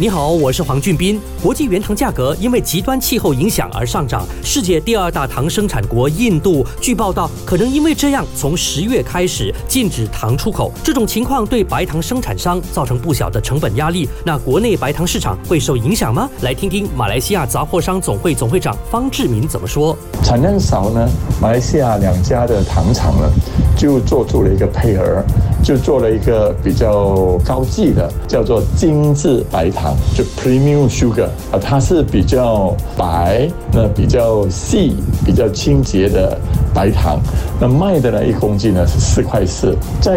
你好，我是黄俊斌。国际原糖价格因为极端气候影响而上涨。世界第二大糖生产国印度，据报道可能因为这样，从十月开始禁止糖出口。这种情况对白糖生产商造成不小的成本压力。那国内白糖市场会受影响吗？来听听马来西亚杂货商总会总会长方志明怎么说。产量少呢，马来西亚两家的糖厂呢，就做出了一个配合，就做了一个比较高级的，叫做精致白糖。就 premium sugar 啊，它是比较白，那比较细、比较清洁的白糖。那卖的呢，一公斤呢是四块四。在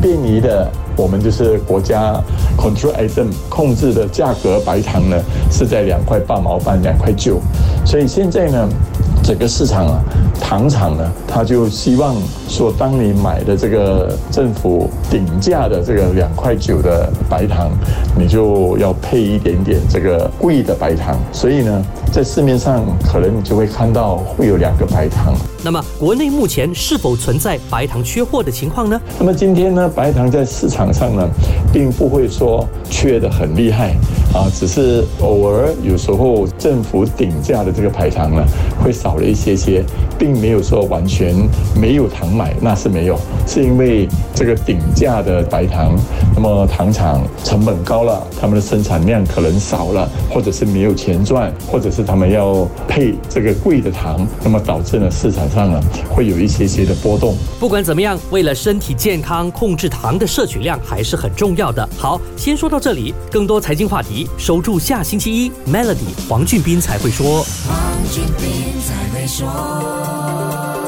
便宜的，我们就是国家 control item 控制的价格白糖呢，是在两块八毛半、两块九。所以现在呢，整个市场啊。糖厂呢，他就希望说，当你买的这个政府顶价的这个两块九的白糖，你就要配一点点这个贵的白糖。所以呢，在市面上可能你就会看到会有两个白糖。那么，国内目前是否存在白糖缺货的情况呢？那么今天呢，白糖在市场上呢，并不会说缺的很厉害啊，只是偶尔有时候政府顶价的这个白糖呢，会少了一些些，并没有说完全没有糖买，那是没有，是因为这个顶价的白糖，那么糖厂成本高了，他们的生产量可能少了，或者是没有钱赚，或者是他们要配这个贵的糖，那么导致呢市场。上呢会有一些些的波动。不管怎么样，为了身体健康，控制糖的摄取量还是很重要的。好，先说到这里。更多财经话题，守住下星期一。Melody 黄俊斌才会说。黄俊斌才会说。